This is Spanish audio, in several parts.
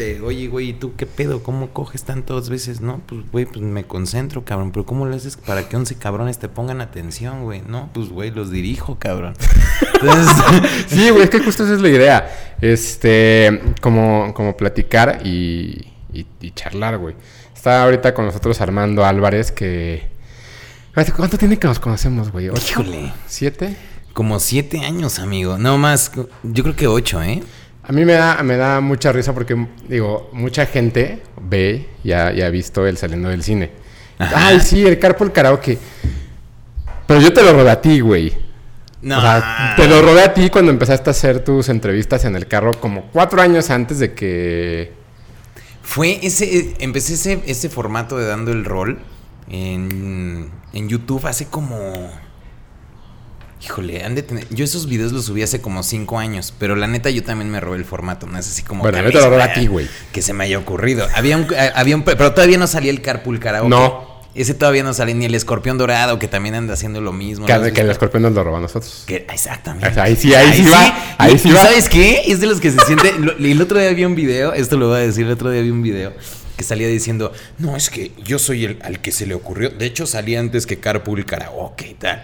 de, oye, güey, ¿y tú qué pedo? ¿Cómo coges tantas veces? No, pues, güey, pues me concentro, cabrón. Pero ¿cómo le haces para que 11 cabrones te pongan atención, güey? No, pues, güey, los dirijo, cabrón. Entonces, Sí, güey, es que justo esa es la idea. Este, como, como platicar y, y, y charlar, güey. Está ahorita con nosotros Armando Álvarez, que... ¿Cuánto tiene que nos conocemos, güey? ¿Ocho? híjole, ¿Siete? como siete años, amigo. No más, yo creo que ocho, ¿eh? A mí me da, me da mucha risa porque, digo, mucha gente ve y ha, y ha visto el saliendo del cine. Ajá. Ay, sí, el Carpool Karaoke. Pero yo te lo robé a ti, güey. No. O sea, te lo robé a ti cuando empezaste a hacer tus entrevistas en el carro como cuatro años antes de que... Fue ese, eh, empecé ese, ese formato de dando el rol en, en YouTube hace como... Híjole, han de tener... Yo esos videos los subí hace como cinco años, pero la neta yo también me robé el formato, no es así como... Bueno, que mí te lo robé a ti, güey. Que se me haya ocurrido. Había un, eh, había un... Pero todavía no salía el Carpool Karaoke. No. Ese todavía no sale, ni el Escorpión Dorado, que también anda haciendo lo mismo. ¿lo has Que, que visto? el escorpión nos lo robó a nosotros. Que- exactamente. Ahí sí, ahí sí va, ahí Y- sí y va. ¿Sabes qué? Es de los que se siente. lo- El otro día vi un video, esto lo voy a decir, el otro día vi un video que salía diciendo: No, es que yo soy el al que se le ocurrió. De hecho, salía antes que Carpool Karaoke y tal.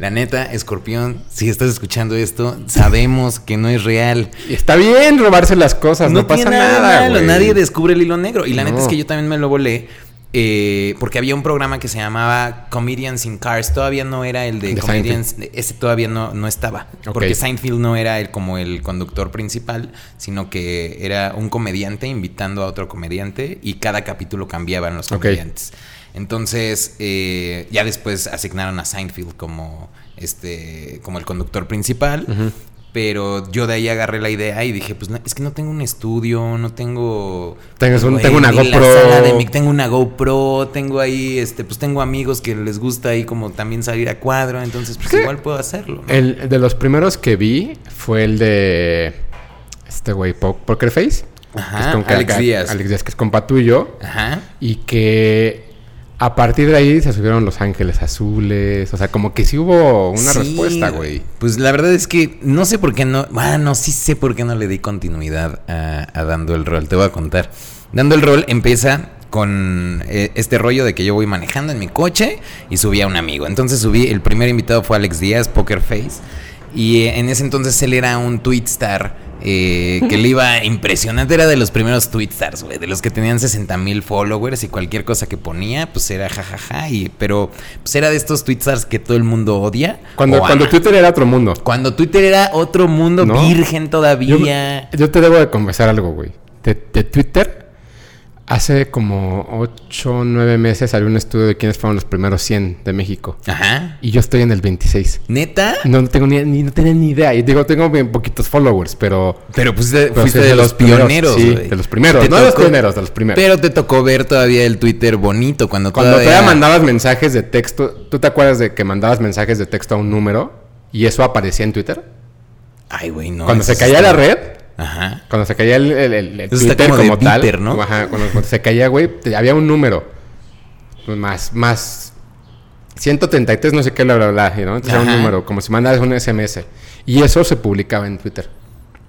La neta, Escorpión, si estás escuchando esto, sabemos que no es real. Está bien robarse las cosas, no, pasa nada, güey. Nadie descubre el hilo negro. Y la neta es que yo también me lo volé. eh, porque había un programa que se llamaba Comedians in Cars. Todavía no era el de, De Comedians. Ese todavía no, no estaba. Porque Seinfeld no era el, como el conductor principal, sino que era un comediante invitando a otro comediante y cada capítulo cambiaban los comediantes. Entonces, eh, ya después asignaron a Seinfeld como, este, como el conductor principal. Pero yo de ahí agarré la idea y dije, pues no, es que no tengo un estudio, no tengo... Tengas un- tengo una GoPro. de mi- tengo una GoPro, tengo ahí, este, pues tengo amigos que les gusta ahí como también salir a cuadro, entonces pues ¿Qué? igual puedo hacerlo. ¿no? El de los primeros que vi fue el de este güey, Po- Poker Face. Ajá, que es con- Alex Díaz. Alex Díaz, que es compa tuyo. Ajá. Y que a partir de ahí se subieron Los Ángeles Azules. O sea, como que sí hubo una Sí, respuesta, güey. Pues la verdad es que no sé por qué no. Bueno, sí sé por qué no le di continuidad a, a Dando el Rol. Te voy a contar. Dando el Rol empieza con eh, este rollo de que yo voy manejando en mi coche y subí a un amigo. Entonces subí, el primer invitado fue Alex Díaz, Poker Face. Y eh, en ese entonces él era un tweet star eh, que le iba impresionante. Era de los primeros tweet stars, güey. De los que tenían 60 mil followers y cualquier cosa que ponía, pues era jajaja. y, pero pues era de estos tweet stars que todo el mundo odia. Cuando, cuando ama. Twitter era otro mundo. Cuando Twitter era otro mundo No. virgen Yo, todavía. yo te debo de confesar algo, güey. De, de Twitter, hace como 8 o 9 meses salió un estudio de quiénes fueron los primeros 100 de México. Ajá. Y yo estoy en el 26. ¿Neta? No, no tengo ni, ni- no tenía ni idea. Y digo, tengo bien poquitos followers, pero... Pero pues de- pero fuiste de los pioneros, Sí, de los primeros. No de los pioneros, de los primeros. Pero te tocó ver todavía el Twitter bonito cuando, Cuando todavía... todavía mandabas mensajes de texto, ¿tú te acuerdas de que mandabas mensajes de texto a un número y eso aparecía en Twitter? Ay, güey, no. cuando se caía la red, Ajá. cuando se caía el, el- el- el Eso está Twitter como de tal. Ajá, cuando, cuando se caía, güey, había un número más, más 133, no sé qué, bla, bla, bla, ¿no? Entonces era un Ajá. número, como si mandaras un SMS. Y eso se publicaba en Twitter.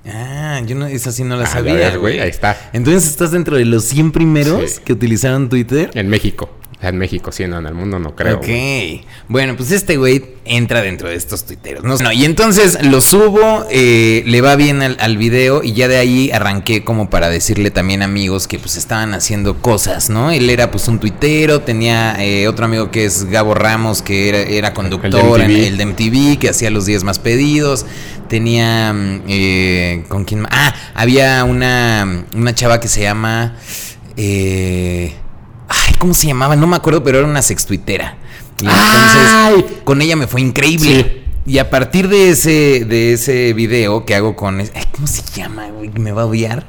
Ah, yo no, esa sí no la Ah, sabía, güey. Ahí está. Entonces estás dentro de los 100 primeros Sí. que utilizaron Twitter. En México. En México, sí, no, en el mundo no creo. ok. Bueno, pues este güey entra dentro de estos tuiteros. No, no, y entonces lo subo, eh, le va bien al, al video y ya de ahí arranqué como para decirle también a amigos que pues estaban haciendo cosas, ¿no? Él era pues un tuitero, tenía eh, otro amigo que es Gabo Ramos, que era, era conductor El en de MTV. el de MTV, que hacía los 10 más pedidos. Tenía, mm, eh, ¿con quién más? Ah, había una, una chava que se llama... eh, ay, ¿cómo se llamaba? No me acuerdo, pero era una sextuitera. Y entonces, ¡Ay! con ella me fue increíble. Sí. Y a partir de ese, de ese video que hago con... ay, ¿Cómo se llama, güey? Me va a odiar.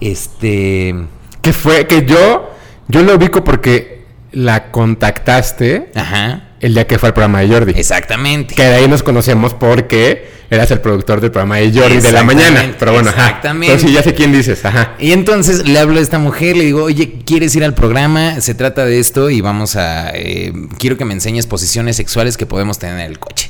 Este... Que fue, que yo, yo lo ubico porque la contactaste Ajá. El día que fue al programa de Jordi. Exactamente. Que de ahí nos conocemos porque eras el productor del programa de Jordi de la mañana. Pero bueno, ajá. exactamente. Pero sí, ya sé quién dices, ajá. Y entonces le hablo a esta mujer, le digo, oye, ¿quieres ir al programa? Se trata de esto y vamos a... eh, quiero que me enseñes posiciones sexuales que podemos tener en el coche.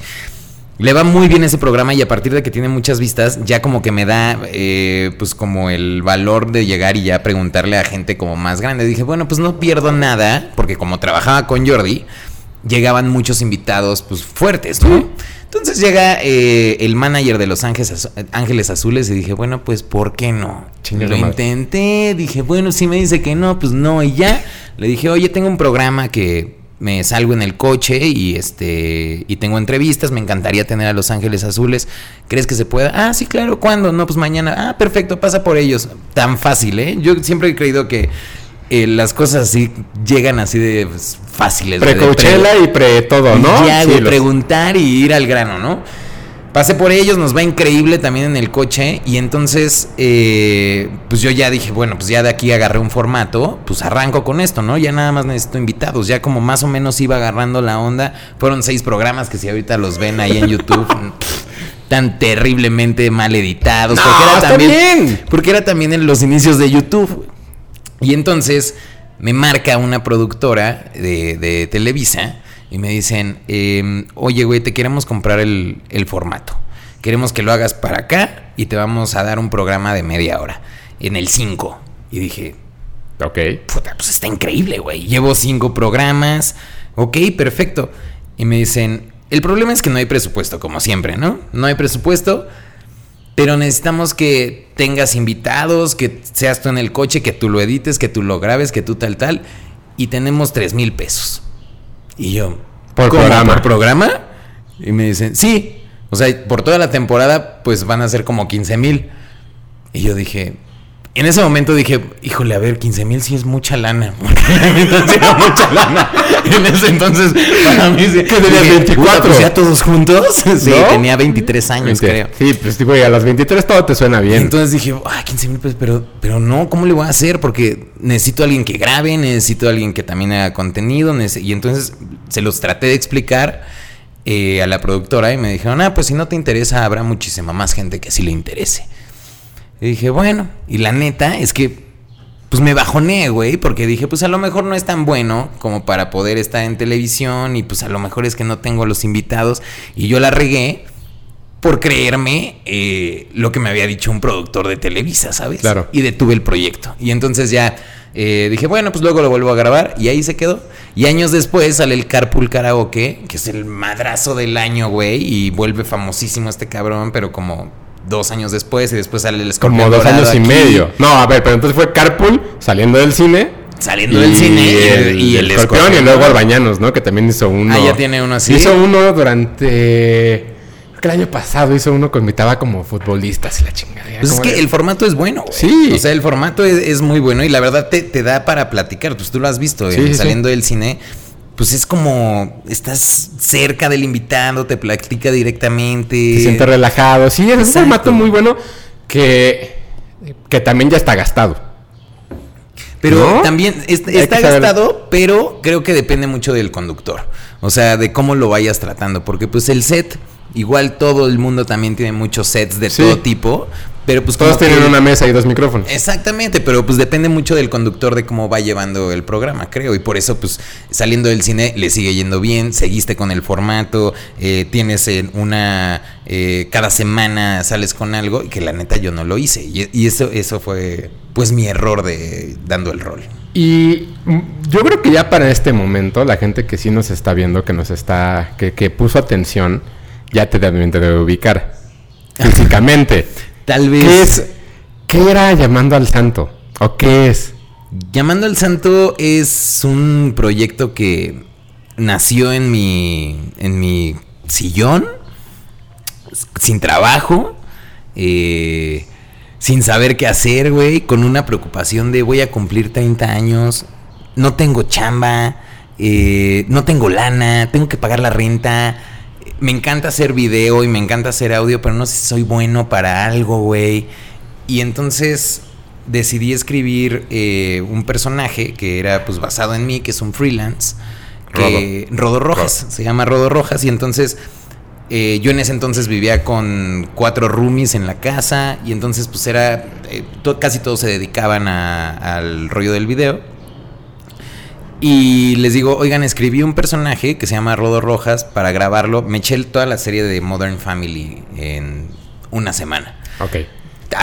le va muy bien ese programa y a partir de que tiene muchas vistas, ya como que me da, eh, pues como el valor de llegar y ya preguntarle a gente como más grande. Dije, bueno, pues no pierdo nada, porque como trabajaba con Jordi, llegaban muchos invitados, pues fuertes, ¿no? Entonces llega eh, el manager de Los Ángeles, Ángeles Azules y dije, bueno, pues ¿por qué no? Lo intenté, dije, bueno, si me dice que no, pues no, y ya. Le dije, oye, tengo un programa que me salgo en el coche y este y tengo entrevistas, me encantaría tener a Los Ángeles Azules. ¿Crees que se pueda? Ah, sí, claro, ¿cuándo? No, pues mañana. Ah, perfecto, pasa por ellos. Tan fácil, ¿eh? Yo siempre he creído que eh, las cosas así llegan así de pues, fáciles. Pre Coachella y pre todo, ¿no? Ya, de preguntar y ir al grano, ¿no? Pasé por ellos, nos va increíble también en el coche y entonces eh, pues yo ya dije, bueno, pues ya de aquí agarré un formato, pues arranco con esto, ¿no? Ya nada más necesito invitados, ya como más o menos iba agarrando la onda. Fueron seis programas que si ahorita los ven ahí en YouTube... tan terriblemente mal editados. porque era también. Porque era también en los inicios de YouTube. Y entonces me marca una productora de, de Televisa y me dicen, em, oye, güey, te queremos comprar el, formato. Queremos que lo hagas para acá y te vamos a dar un programa de media hora en el 5. Y dije, ok. Puta, pues está increíble, güey. Llevo cinco programas. Ok, perfecto. Y me dicen, el problema es que no hay presupuesto, como siempre, ¿no? No hay presupuesto, pero necesitamos que tengas invitados, que seas tú en el coche, que tú lo edites, que tú lo grabes, que tú tal, tal. Y tenemos tres mil pesos. Y yo, ¿por programa? ¿Por programa? Y me dicen, sí. O sea, por toda la temporada, pues van a ser como 15 mil. Y yo dije, en ese momento dije, híjole, a ver, 15 mil sí es mucha lana. Porque era mucha lana. En ese entonces, para mí sí. ¿Qué tenía 24? Pues ya todos juntos. Sí, tenía 23 años, creo. Sí, pues digo, y a las 23 todo te suena bien. Entonces dije, ay, 15 mil pesos, pero, pero no, ¿cómo le voy a hacer? Porque necesito a alguien que grabe, necesito a alguien que también haga contenido. Y entonces se los traté de explicar. Eh, a la productora y me dijeron, ah, pues si no te interesa, habrá muchísima más gente que sí le interese. Y dije, bueno, y la neta es que pues me bajoné, güey, porque dije, pues a lo mejor no es tan bueno como para poder estar en televisión y pues a lo mejor es que no tengo los invitados y yo la regué por creerme eh, lo que me había dicho un productor de Televisa, ¿sabes? Claro. Y detuve el proyecto. Y entonces ya eh, dije, bueno, pues luego lo vuelvo a grabar y ahí se quedó. Y años después sale el Carpool Karaoke, que es el madrazo del año, güey, y vuelve famosísimo este cabrón, pero como dos años después y después sale el escorpión. Como dos años y medio. No, a ver, pero entonces fue Carpool saliendo del cine. Saliendo del cine y el, escorpión, y luego Albañanos, ¿no? Que también hizo uno. Ah, ya tiene uno así. Hizo uno durante. Creo que el año pasado hizo uno que invitaba como futbolistas y la chingada. Pues es que el formato es bueno. Sí. O sea, el formato es, muy bueno y la verdad te, te da para platicar. Pues tú lo has visto eh, saliendo del cine pues es como estás cerca del invitado, te platica directamente. Te sientes relajado. Sí, es un formato muy bueno que, que también ya está gastado. Pero también está gastado, pero creo que depende mucho del conductor. O sea, de cómo lo vayas tratando. Porque pues el set, igual todo el mundo también tiene muchos sets de todo tipo. Pero pues todos tienen una mesa y dos micrófonos. Exactamente, pero pues depende mucho del conductor de cómo va llevando el programa, creo. Y por eso, pues, saliendo del cine le sigue yendo bien, seguiste con el formato, eh, tienes una eh, cada semana sales con algo, y que la neta yo no lo hice. Y, eso, eso fue pues mi error de dando el rol. Y mm, yo creo que ya para este momento, la gente que sí nos está viendo, que nos está, que, que puso atención, ya te debe ubicar físicamente. Tal vez. ¿Qué, es, ¿Qué era Llamando al Santo? ¿O qué es? Llamando al Santo es un proyecto que nació en mi, en mi sillón, sin trabajo, eh, sin saber qué hacer, güey, con una preocupación de voy a cumplir 30 años, no tengo chamba, eh, no tengo lana, tengo que pagar la renta me encanta hacer video y me encanta hacer audio, pero no sé si soy bueno para algo, güey. Y entonces decidí escribir eh, un personaje que era pues basado en mí, que es un freelance. Que, Rodo. Rojas, se llama Rodo Rojas. Y entonces eh, yo en ese entonces vivía con cuatro roomies en la casa. Y entonces pues era, eh, casi todos se dedicaban al rollo del video. Y les digo, oigan, escribí un personaje que se llama Rodo Rojas para grabarlo. Me eché toda la serie de Modern Family en una semana. Ok.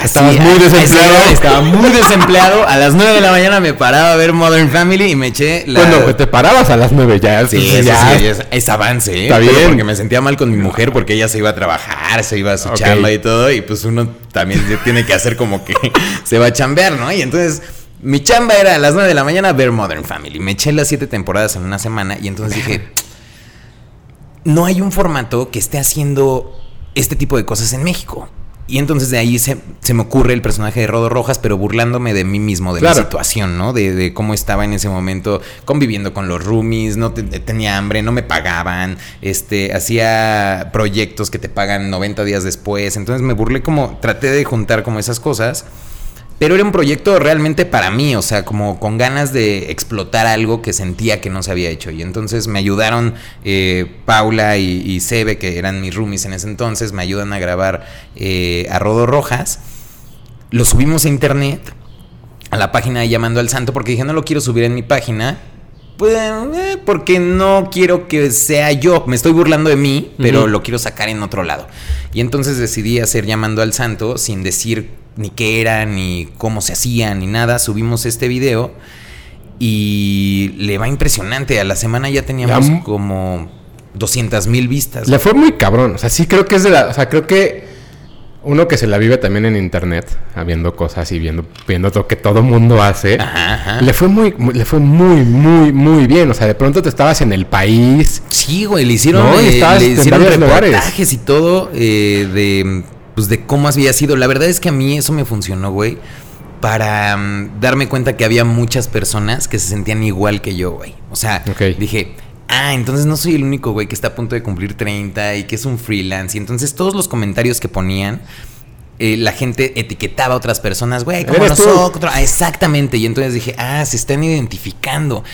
Estabas muy desempleado. Estaba muy desempleado. A las 9 de la mañana me paraba a ver Modern Family y me eché la. Bueno, pues te parabas a las nueve ya. Sí, ya. sí, es, es avance, ¿eh? Está Pero bien. Porque me sentía mal con mi mujer porque ella se iba a trabajar, se iba a su Ok. chamba y todo. Y pues uno también tiene que hacer como que se va a chambear, ¿no? Y entonces mi chamba era a las 9 de la mañana ver Modern Family. Me eché las siete temporadas en una semana y entonces dije, no hay un formato que esté haciendo este tipo de cosas en México. Y entonces de ahí se, se me ocurre el personaje de Rodo Rojas, pero burlándome de mí mismo, de Claro. mi situación, ¿no? De, de cómo estaba en ese momento conviviendo con los roomies, no te- tenía hambre, no me pagaban, este, hacía proyectos que te pagan 90 días después. Entonces me burlé como, traté de juntar como esas cosas. Pero era un proyecto realmente para mí, o sea, como con ganas de explotar algo que sentía que no se había hecho. Y entonces me ayudaron eh, Paula y, y Sebe, que eran mis roomies en ese entonces, me ayudan a grabar eh, a Rodo Rojas. Lo subimos a internet, a la página de Llamando al Santo, porque dije, no lo quiero subir en mi página. Pues, eh, porque no quiero que sea yo. Me estoy burlando de mí, pero lo quiero sacar en otro lado. Y entonces decidí hacer Llamando al Santo sin decir ni qué era, ni cómo se hacía, ni nada. Subimos este video y le va impresionante. A la semana ya teníamos Ya como 200 mil vistas. Le fue muy cabrón. O sea, sí creo que es de la. O sea, creo que uno que se la vive también en internet, habiendo cosas y viendo, viendo lo que todo mundo hace. Ajá, ajá. Le fue muy, muy- le fue muy, muy, muy bien. O sea, de pronto te estabas en el país. Sí, güey, le hicieron, No, eh, le hicieron lugares. reportajes y todo eh, de, pues, de cómo había sido. La verdad es que a mí eso me funcionó, güey, para mm, darme cuenta que había muchas personas que se sentían igual que yo, güey. O sea, dije, ah, entonces no soy el único, güey, que está a punto de cumplir 30 y que es un freelance. Y entonces todos los comentarios que ponían... eh, la gente etiquetaba a otras personas, güey, como nosotros. Ah, exactamente. Y entonces dije, ah, se están identificando.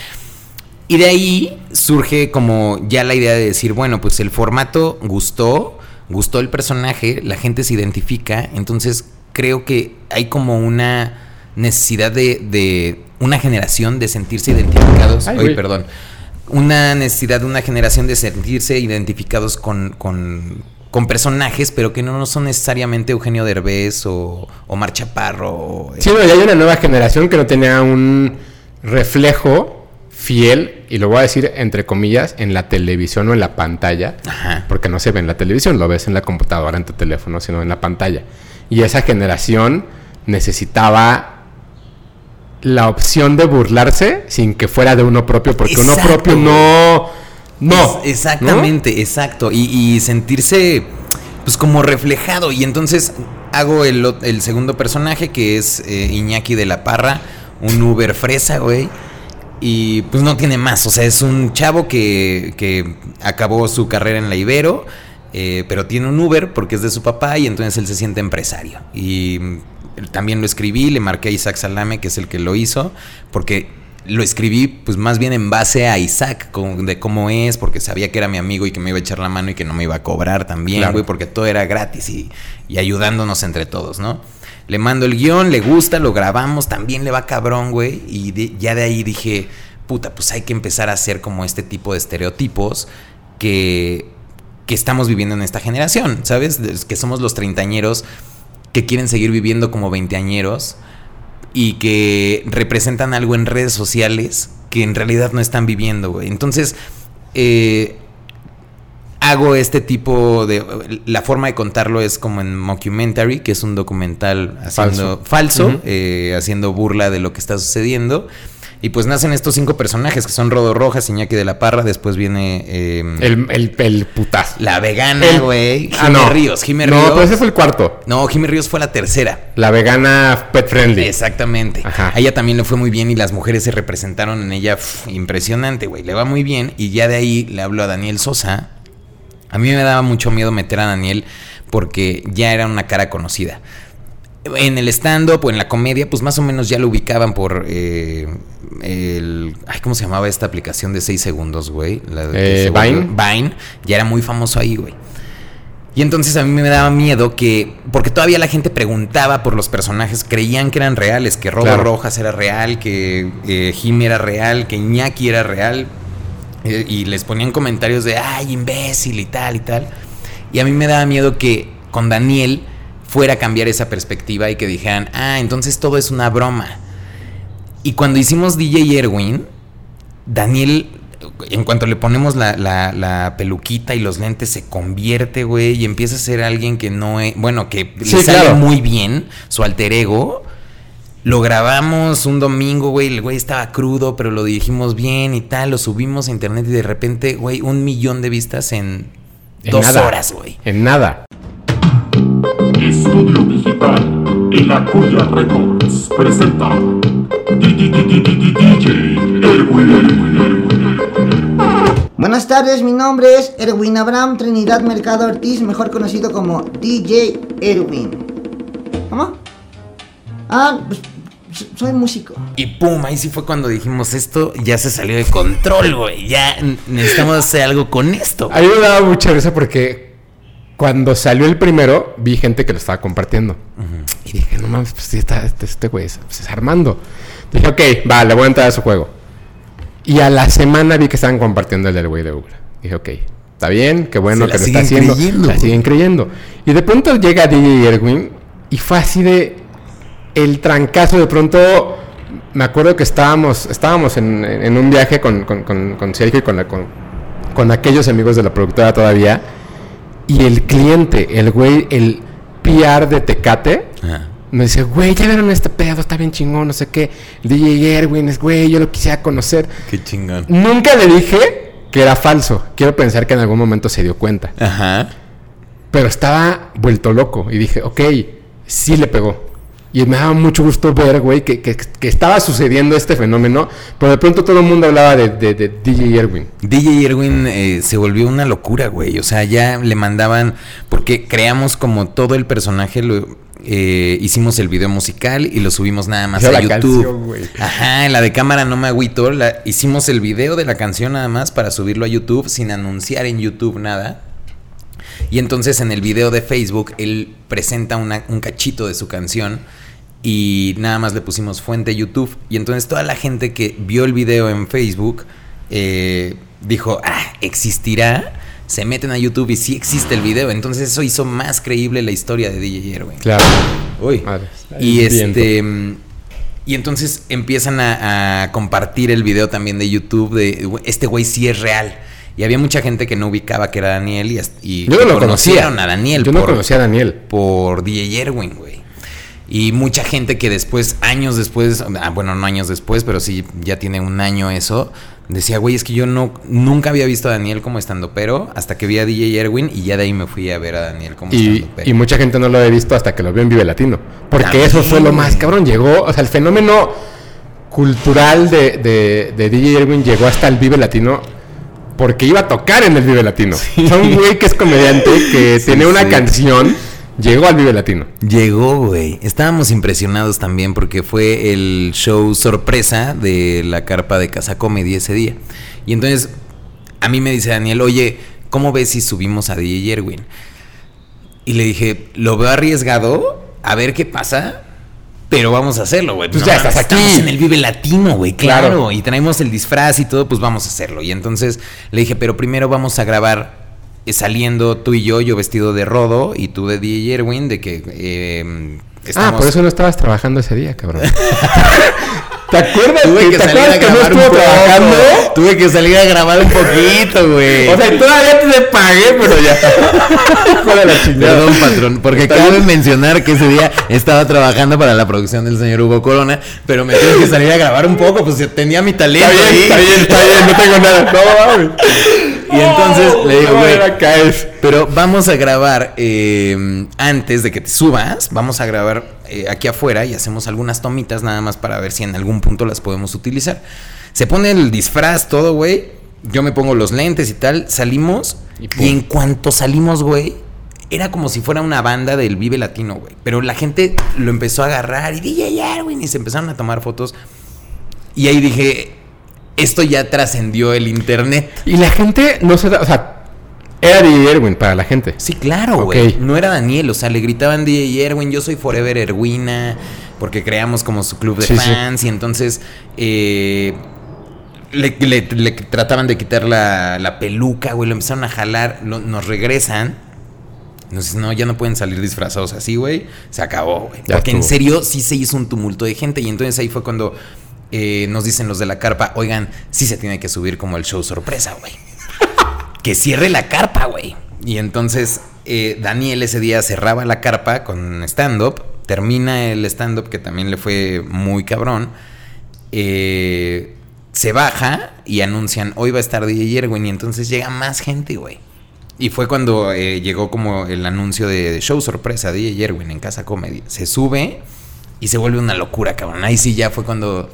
Y de ahí surge como ya la idea de decir, bueno, pues el formato gustó, gustó el personaje, la gente se identifica, entonces creo que hay como una necesidad de, de una generación de sentirse identificados. Ay, perdón. Una necesidad de una generación de sentirse identificados con, con, con personajes, pero que no son necesariamente Eugenio Derbez o Omar Chaparro. o- Sí, no, ya hay una nueva generación que no tenía un reflejo fiel, y lo voy a decir entre comillas, en la televisión o en la pantalla. Ajá. Porque no se ve en la televisión, lo ves en la computadora, en tu teléfono, sino en la pantalla. Y esa generación necesitaba la opción de burlarse sin que fuera de uno propio, porque uno propio no... No. Es- exactamente, exacto. Y, y sentirse pues como reflejado. Y entonces hago el, el segundo personaje que es eh, Iñaki de la Parra, un Uber fresa, güey. Y pues no tiene más. O sea, es un chavo que, que acabó su carrera en la Ibero. eh, pero tiene un Uber porque es de su papá y entonces él se siente empresario. Y también lo escribí, le marqué a Isaac Salame, que es el que lo hizo, porque lo escribí pues más bien en base a Isaac, con- de cómo es, porque sabía que era mi amigo y que me iba a echar la mano y que no me iba a cobrar también, Claro. güey, porque todo era gratis y, y ayudándonos entre todos, ¿no? Le mando el guion, le gusta, lo grabamos, también le va cabrón, güey, y de- ya de ahí dije, puta, pues hay que empezar a hacer como este tipo de estereotipos que, que estamos viviendo en esta generación, ¿sabes? Que somos los treintañeros que quieren seguir viviendo como veinteañeros y que representan algo en redes sociales que en realidad no están viviendo, güey. Entonces, eh, hago este tipo de... La forma de contarlo es como en mockumentary, que es un documental haciendo falso, eh, haciendo burla de lo que está sucediendo. Y pues nacen estos cinco personajes que son Rodo Rojas, Iñaki de la Parra, después viene eh, El, el, el putazo. la vegana, güey. Ah, no. Ríos, Jimé No, Ríos. pero ese fue el cuarto. No, Jimé Ríos fue la tercera. La vegana pet friendly. Exactamente. Ajá. A ella también le fue muy bien y las mujeres se representaron en ella. impresionante, güey. Le va muy bien. Y ya de ahí le hablo a Daniel Sosa. A mí me daba mucho miedo meter a Daniel porque ya era una cara conocida. En el stand-up o en la comedia, pues más o menos ya lo ubicaban por eh, el... Ay, ¿cómo se llamaba esta aplicación de 6 segundos, güey? La de Eh, Vine. Vine. Ya era muy famoso ahí, güey. Y entonces a mí me daba miedo que, porque todavía la gente preguntaba por los personajes, creían que eran reales, que Robo Claro. Rojas era real, que eh, Jimmy era real, que Iñaki era real, eh, y les ponían comentarios de, ay, imbécil y tal y tal. Y a mí me daba miedo que con Daniel fuera a cambiar esa perspectiva y que dijeran, ah, entonces todo es una broma. Y cuando hicimos DJ Erwin, Daniel, en cuanto le ponemos la, la- la peluquita y los lentes, se convierte, güey, y empieza a ser alguien que no es, bueno, que Sí, le sale claro. muy bien, su alter ego. Lo grabamos un domingo, güey, el güey estaba crudo, pero lo dirigimos bien y tal, lo subimos a internet y de repente, güey, un millón de vistas en, En dos nada. horas, güey. En nada. Estudio Digital El Acuya Records presenta DJ Erwin Erwin Erwin Buenas tardes, mi nombre es Erwin Abraham Trinidad Mercado Ortiz, mejor conocido como DJ Erwin. ¿Cómo? Ah, pues so- soy músico. Y pum, ahí sí fue cuando dijimos esto ya se salió de control, güey. Ya necesitamos hacer algo con esto. A mí me daba mucha risa porque cuando salió el primero, vi gente que lo estaba compartiendo. Y dije, no mames, pues sí está este, este güey, es, pues es Armando. Dije, ok, va, le voy a entrar a su juego. Y a la semana vi que estaban compartiendo el del güey de Uber. Dije, ok, está bien, qué bueno Se que lo está haciendo. creyendo, La siguen creyendo. Y de pronto llega DJ Erwin y fue así de el trancazo. De pronto me acuerdo que estábamos, estábamos en, en un viaje con, con, con- con Sergio y con, la- con, con aquellos amigos de la productora todavía. Y el cliente, el güey, el PR de Tecate, Ajá. me dice, güey, ya vieron este pedo, está bien chingón, no sé qué. El DJ Erwin es, güey, yo lo quisiera conocer. Qué chingón. Nunca le dije que era falso. Quiero pensar que en algún momento se dio cuenta. Ajá. Pero estaba vuelto loco. Y dije, ok, sí le pegó. Y me daba mucho gusto ver, güey, que, que- que estaba sucediendo este fenómeno. Pero de pronto todo el mundo hablaba de, de- de DJ Erwin. DJ Erwin eh, se volvió una locura, güey. O sea, ya le mandaban. Porque creamos como todo el personaje. Lo, eh, hicimos el video musical y lo subimos nada más a la YouTube. canción. Ajá, la de cámara no me agüito. La, hicimos el video de la canción nada más para subirlo a YouTube sin anunciar en YouTube nada. Y entonces en el video de Facebook él presenta una- un cachito de su canción y nada más le pusimos fuente YouTube. Y entonces toda la gente que vio el video en Facebook eh, dijo, ah, existirá. Se meten a YouTube y sí existe el video. Entonces eso hizo más creíble la historia de DJ Erwin. Claro. Uy. Madre, y viento. este. Y entonces empiezan a, a compartir el video también de YouTube de "Güey, este güey sí es real. Y había mucha gente que no ubicaba que era Daniel y, Yo no lo conocía. conocieron a Daniel Yo no por, conocía a Daniel. por DJ Erwin, güey. Y mucha gente que después, años después, ah, bueno, no años después, pero sí ya tiene un año eso, decía, güey, es que yo no, nunca había visto a Daniel como estando pero hasta que vi a DJ Erwin y ya de ahí me fui a ver a Daniel como Y, estando pero. y mucha gente no lo había visto hasta que lo vio en Vive Latino. Porque También, eso fue lo más cabrón. Llegó, o sea, el fenómeno cultural de, de, de DJ Erwin llegó hasta el Vive Latino porque iba a tocar en el Vive Latino. O sea, un güey que es comediante, que Sí, tiene una sí. canción, llegó al Vive Latino. Llegó, güey. Estábamos impresionados también porque fue el show sorpresa de la carpa de Casa Comedy ese día. Y entonces a mí me dice Daniel, oye, ¿cómo ves si subimos a DJ Erwin? Y le dije, lo veo arriesgado, a ver qué pasa. Pero vamos a hacerlo, güey. Pues ya estás aquí. Estamos en el Vive Latino, güey. Claro. Claro. Y traemos el disfraz y todo, pues vamos a hacerlo. Y entonces le dije, pero primero vamos a grabar saliendo tú y yo, yo vestido de Rodo y tú de DJ Erwin, de que eh, Ah, por eso no estabas trabajando ese día, cabrón. ¿Te acuerdas? Tuve que ¿Te salir acuerdas a que no grabar un estuvo poco. trabajando? Tuve que salir a grabar un poquito, güey. O sea, todavía te pagué, pero ya. La chingada. Perdón, patrón, porque cabe mencionar que ese día estaba trabajando para la producción del señor Hugo Corona, pero me tuve que salir a grabar un poco, pues tenía mi talento Está bien, ahí. está bien, está bien, no tengo nada. No, mames. Y entonces le digo, güey, pero vamos a grabar eh, antes de que te subas, vamos a grabar eh, aquí afuera y hacemos algunas tomitas nada más para ver si en algún punto las podemos utilizar. Se pone el disfraz, todo, güey. Yo me pongo los lentes y tal, salimos Y en cuanto salimos, güey, era como si fuera una banda del Vive Latino, güey. Pero la gente lo empezó a agarrar y DJ Erwin y se empezaron a tomar fotos. Y ahí dije, esto ya trascendió el internet. Y la gente no se da, o sea, Era DJ Erwin para la gente. Sí, claro, güey. No era Daniel, o sea, le gritaban DJ Erwin, yo soy Forever Erwina, porque creamos como su club de Sí, sí. fans y entonces eh, le, le- le trataban de quitar la, la peluca, güey, lo empezaron a jalar, lo- nos regresan. Nos dicen, no, ya no pueden salir disfrazados así, güey. Se acabó, güey. Porque en serio sí se hizo un tumulto de gente. Y entonces ahí fue cuando eh, nos dicen los de la carpa, oigan, sí se tiene que subir como el show sorpresa, güey que cierre la carpa, güey. Y entonces eh, Daniel ese día cerraba la carpa con stand-up, termina el stand-up que también le fue muy cabrón, eh, se baja y anuncian, hoy va a estar DJ Erwin y entonces llega más gente, güey. Y fue cuando llegó como el anuncio de show sorpresa, DJ Erwin en Casa Comedy. Se sube y se vuelve una locura, cabrón. Ahí sí ya fue cuando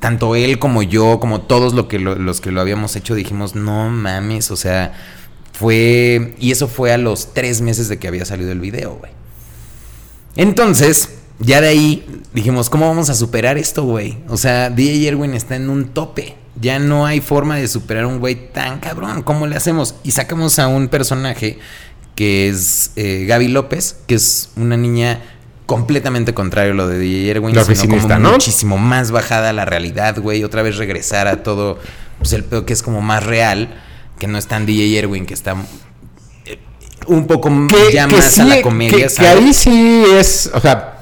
tanto él como yo, como todos que lo- los que lo habíamos hecho, dijimos, no mames, o sea, fue... Y eso fue a los tres meses de que había salido el video, güey. Entonces, ya de ahí dijimos, ¿cómo vamos a superar esto, güey? O sea, DJ Erwin está en un tope. Ya no hay forma de superar un güey tan cabrón. ¿Cómo le hacemos? Y sacamos a un personaje que es eh, Gaby López, que es una niña completamente contrario a lo de DJ Erwin, La sino como ¿no? muchísimo más bajada a la realidad, güey. Otra vez regresar a todo, pues el pedo que es como más real, que no es tan DJ Erwin, que está eh, un poco ya más a la comedia, que, que ahí sí es, o sea,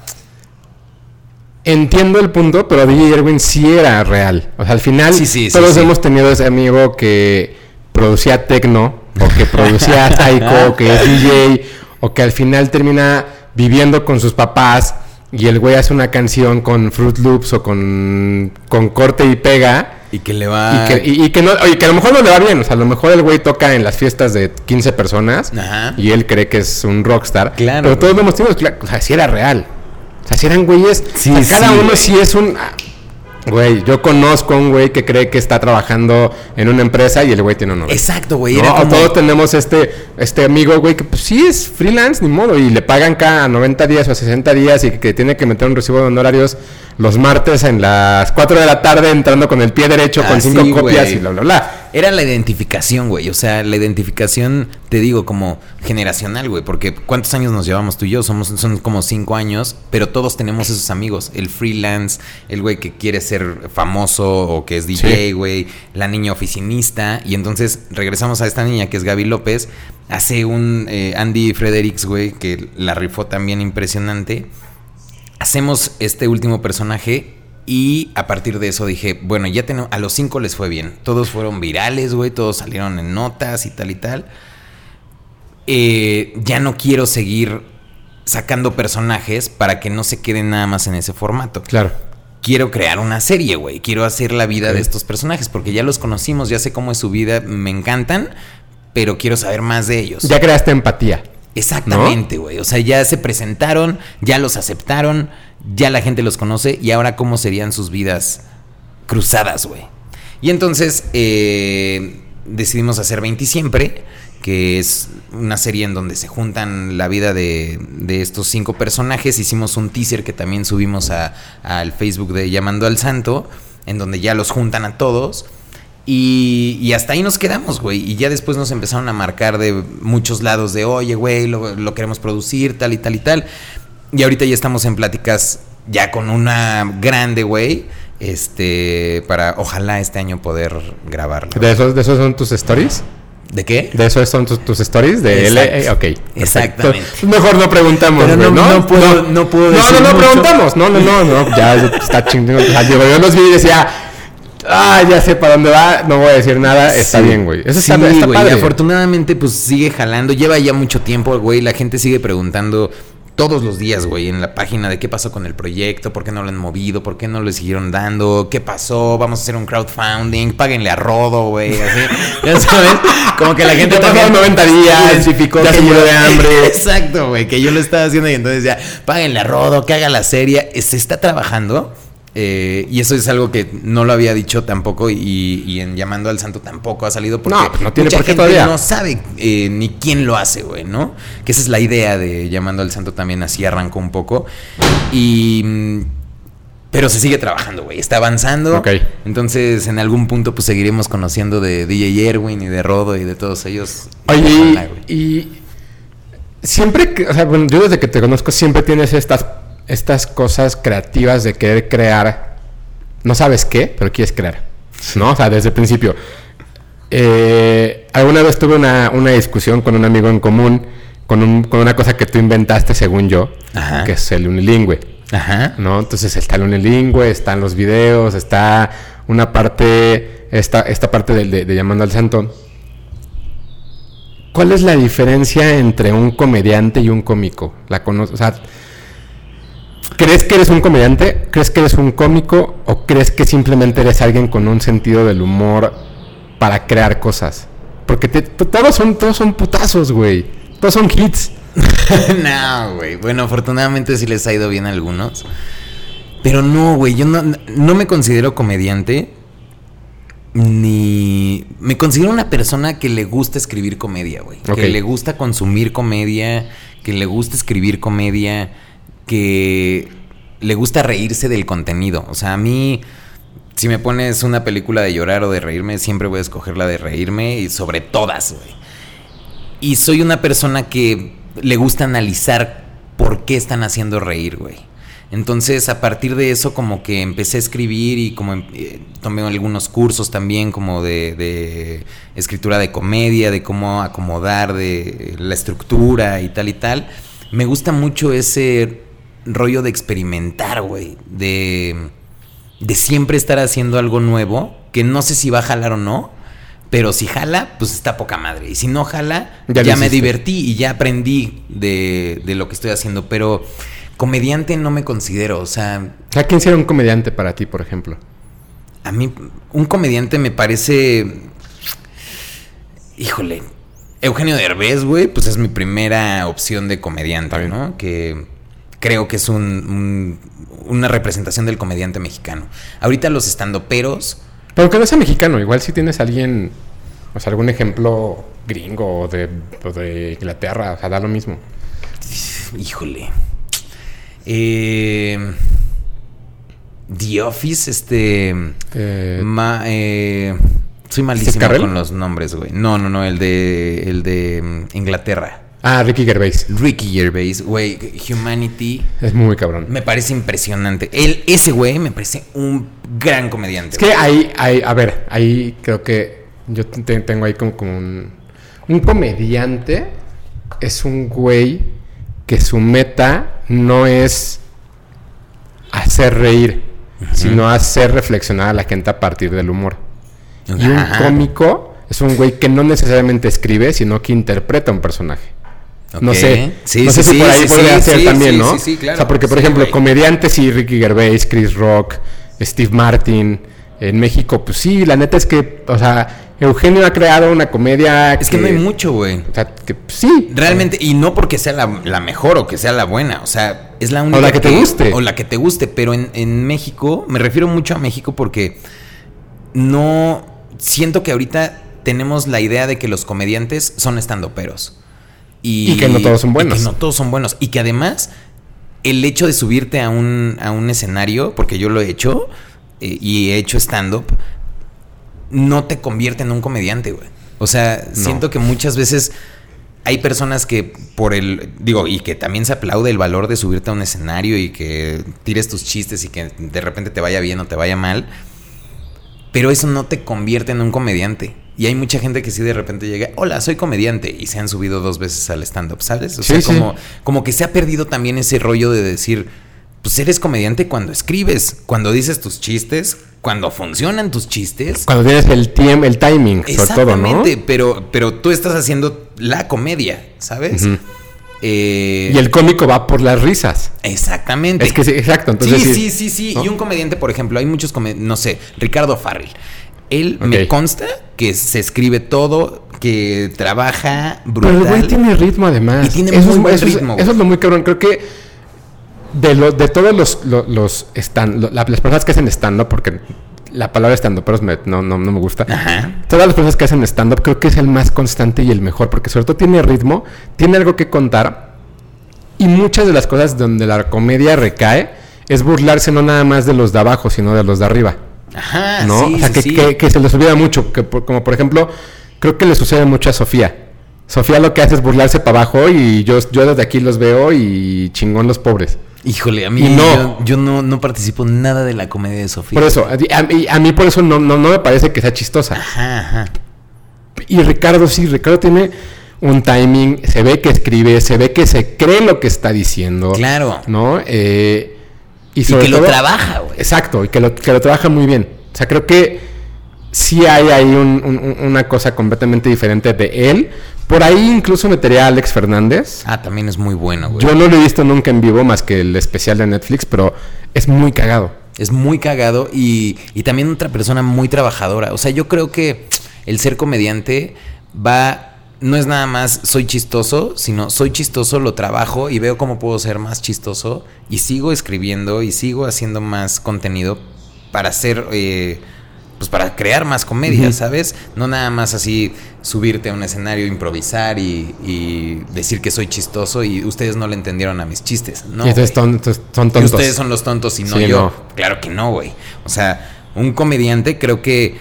entiendo el punto, pero DJ Erwin sí era real. O sea, al final Sí, sí, todos hemos tenido ese amigo que producía techno, o que producía psycho, que es DJ, o que al final termina viviendo con sus papás y el güey hace una canción con Fruit Loops o con, con corte y pega. Y que le va. Y que, y- y que no, oye, que a lo mejor no le va bien. O sea, a lo mejor el güey toca en las fiestas de 15 personas Ajá. y él cree que es un rockstar. Claro, Pero todos lo hemos tenido. O sea, si era real. O sea, si eran güeyes. Sí, o sea, cada sí, uno sí es un. Ah, Güey, yo conozco a un güey que cree que está trabajando en una empresa y el güey tiene un novio. Exacto, güey. No, como- todos tenemos este, este amigo, güey, que pues sí es freelance, ni modo, y le pagan cada 90 días o a 60 días y que tiene que meter un recibo de honorarios los martes en las 4 de la tarde entrando con el pie derecho con Así, 5 copias y bla, bla, bla. Era la identificación, güey. O sea, la identificación, te digo, como generacional, güey. Porque ¿cuántos años nos llevamos tú y yo? Somos, son como cinco años, pero todos tenemos esos amigos. El freelance, el güey que quiere ser famoso o que es DJ, Sí. güey. La niña oficinista. Y entonces regresamos a esta niña que es Gaby López. Hace un eh, Andy Fredericks, güey, que la rifó también impresionante. Hacemos este último personaje y a partir de eso dije, bueno, ya tenemos, a los cinco les fue bien. Todos fueron virales, güey, todos salieron en notas y tal y tal. Eh, ya no quiero seguir sacando personajes para que no se queden nada más en ese formato. Claro. Quiero crear una serie, güey. Quiero hacer la vida de estos personajes porque ya los conocimos, ya sé cómo es su vida, me encantan, pero quiero saber más de ellos. Ya creaste empatía. Exactamente, güey. O sea, ya se presentaron, ya los aceptaron, ya la gente los conoce y ahora cómo serían sus vidas cruzadas, güey. Y entonces eh, decidimos hacer 20 siempre, que es una serie en donde se juntan la vida de, de estos cinco personajes. Hicimos un teaser que también subimos a- al Facebook de Llamando al Santo, en donde ya los juntan a todos. Y, y hasta ahí nos quedamos, güey. Y ya después nos empezaron a marcar de muchos lados de, oye, güey, lo, lo queremos producir, tal y tal y tal. Y ahorita ya estamos en pláticas ya con una grande, güey. Este, para ojalá este año poder grabarlo. ¿De esos, de esos son tus stories? ¿De qué? ¿De esos son tus, tus stories? De Exacto. L. ok. perfecto. Exactamente. Mejor no preguntamos, Pero güey, no- ¿no? no puedo- no puedo No, decir no, no mucho. preguntamos. No, no, no, no. Ya está chingón. Yo los vi y decía, ah, ya sé para dónde va. No voy a decir nada. Está Sí. bien, güey. Eso Sí, está, está güey, padre. y afortunadamente, pues sigue jalando. Lleva ya mucho tiempo, güey. La gente sigue preguntando todos los días, güey, en la página de qué pasó con el proyecto, por qué no lo han movido, por qué no lo siguieron dando, qué pasó, vamos a hacer un crowdfunding, páguenle a Rodo, güey, así. Ya sabes, como que la gente pasaron 90 días, ya se murió de hambre. Exacto, güey, que yo lo estaba haciendo y entonces ya, páguenle a Rodo, que haga la serie. Se está trabajando. Eh, y eso es algo que no lo había dicho tampoco y, y en Llamando al Santo tampoco ha salido porque No, pues no tiene mucha por qué gente todavía. no sabe eh, ni quién lo hace, güey, ¿no? Que esa es la idea de Llamando al Santo también así arrancó un poco. Y... mm, Pero se sigue trabajando, güey. Está avanzando. Ok. Entonces, en algún punto, pues seguiremos conociendo de DJ Erwin y de Rodo y de todos ellos. Oye, y, y siempre que, o sea, bueno, yo desde que te conozco siempre tienes estas, estas cosas creativas de querer crear, no sabes qué, pero quieres crear, ¿no? O sea, desde el principio. Eh, alguna vez tuve una, una discusión con un amigo en común con, un- con una cosa que tú inventaste, según yo, Ajá. que es el unilingüe. Ajá. ¿no? Entonces está el unilingüe, están los videos, está una parte, esta, esta parte de, de- de llamando al santo. ¿Cuál es la diferencia entre un comediante y un cómico? La cono- o sea, ¿crees que eres un comediante? ¿Crees que eres un cómico? ¿O crees que simplemente eres alguien con un sentido del humor para crear cosas? Porque te- todos son, todos son putazos, güey. Todos son hits. no, güey. Bueno, afortunadamente sí les ha ido bien a algunos. Pero no, güey. Yo no, no me considero comediante. Ni. Me considero una persona que le gusta escribir comedia, güey. Que le gusta consumir comedia. Que le gusta escribir comedia. Que le gusta reírse del contenido. O sea, a mí. Si me pones una película de llorar o de reírme, siempre voy a escoger la de reírme y sobre todas, güey. Y soy una persona que le gusta analizar por qué están haciendo reír, güey. Entonces, a partir de eso, como que empecé a escribir y como em- eh, tomé algunos cursos también, como de, de escritura de comedia, de cómo acomodar de la estructura y tal y tal. Me gusta mucho ese rollo de experimentar, güey. De, de siempre estar haciendo algo nuevo, que no sé si va a jalar o no, pero si jala, pues está poca madre. Y si no jala, Ya me divertí y ya aprendí de, de lo que estoy haciendo. Pero comediante no me considero. O sea, sea, ¿quién sería un comediante para ti, por ejemplo? a mí un comediante me parece... Híjole. Eugenio Derbez, güey, pues es mi primera opción de comediante. ¿no? Que creo que es un, un- una representación del comediante mexicano. Ahorita los estandoperos... Pero que no sea mexicano, igual si tienes alguien, o sea, algún ejemplo gringo o de, o de Inglaterra, o sea, da lo mismo. Híjole. Eh, The Office, este. Eh, ma- eh, soy malísimo con los nombres, güey. No, no, no, el de. El de mm, Inglaterra. Ah, Ricky Gervais. Ricky Gervais, güey. Humanity. Es muy cabrón. Me parece impresionante. Él, ese güey me parece un gran comediante. Es que ahí, ahí, a ver, ahí creo que yo te- tengo ahí como, como un... Un comediante es un güey que su meta no es hacer reír, sino hacer reflexionar a la gente a partir del humor. Y un cómico es un güey que no necesariamente escribe, sino que interpreta un personaje. No sé. Sí, no sé sí, si por ahí sí, podría sí, ser también, ¿no? sí, sí, claro. O sea, porque por ejemplo, güey. comediantes sí, Ricky Gervais, Chris Rock, Steve Martin, en México, pues sí, la neta es que, o sea, Eugenio ha creado una comedia Es que no hay mucho, güey. O sea, que pues, sí. Realmente, y no porque sea la, la mejor o que sea la buena, o sea, es la única. la que te guste. O la que te guste, pero en, en México, me refiero mucho a México porque no. Siento que ahorita tenemos la idea de que los comediantes son estandoperos. Y, Y que no todos son buenos. Y que no todos son buenos. Y que además, el hecho de subirte a un, a un escenario, porque yo lo he hecho, eh, y he hecho stand-up, no te convierte en un comediante, güey. O sea, siento que muchas veces hay personas que por el, digo, y que también se aplaude el valor de subirte a un escenario y que tires tus chistes y que de repente te vaya bien o te vaya mal, pero eso no te convierte en un comediante. Y hay mucha gente que sí de repente llega, hola, soy comediante, y se han subido dos veces al stand-up, ¿sabes? O Sí, sea, sí. como, como que se ha perdido también ese rollo de decir, pues eres comediante cuando escribes, cuando dices tus chistes, cuando funcionan tus chistes. Cuando tienes el tiempo, el timing, sobre todo, ¿no? Exactamente, pero, pero tú estás haciendo la comedia, ¿sabes? Eh, Y el cómico va por las risas. Exactamente. Es que sí, exacto. Entonces, sí, sí, sí, sí, sí. ¿no? Y un comediante, por ejemplo, hay muchos comediantes, no sé, Ricardo Farrell. Él me consta que se escribe todo, que trabaja Pero brutal. el güey tiene ritmo además. Y tiene eso muy es, buen eso es- ritmo, Eso es lo muy cabrón. Creo que de, lo, de todos los, lo- los stand, lo- la- las personas que hacen stand-up, porque la palabra stand-up no, no, no me gusta. Ajá. Todas las personas que hacen stand-up creo que es el más constante y el mejor, porque sobre todo tiene ritmo, tiene algo que contar. Y muchas de las cosas donde la comedia recae es burlarse no nada más de los de abajo, sino de los de arriba. Ajá, ¿No? sí, o sea, sí, que, sí. que- que se les olvida mucho. Que por- como por ejemplo, creo que le sucede mucho a Sofía. Sofía lo que hace es burlarse para abajo y yo, yo desde aquí los veo y chingón los pobres. Híjole, a mí no. yo, yo no, no participo nada de la comedia de Sofía. Por eso, a, a mí- a mí por eso no, no, no me parece que sea chistosa. Ajá, ajá. Y Ricardo sí, Ricardo tiene un timing, se ve que escribe, se ve que se cree lo que está diciendo. Claro. ¿No? Eh, y, que lo trabaja, güey. Exacto, y que lo, que lo trabaja muy bien. O sea, creo que sí hay ahí un- un- un- una cosa completamente diferente de él. Por ahí incluso metería a Alex Fernández. Ah, también es muy bueno, güey. Yo no lo he visto nunca en vivo más que el especial de Netflix, pero es muy cagado. Es muy cagado y, y también otra persona muy trabajadora. O sea, yo creo que el ser comediante va. No es nada más soy chistoso, sino soy chistoso, lo trabajo y veo cómo puedo ser más chistoso y sigo escribiendo y sigo haciendo más contenido para hacer. eh, pues para crear más comedia, ¿sabes? No nada más así subirte a un escenario, improvisar y, y decir que soy chistoso y ustedes no le entendieron a mis chistes. No, y güey. son, Y tontos. ustedes son los tontos y no Sí, yo. no. Claro que no, güey. O sea, un comediante creo que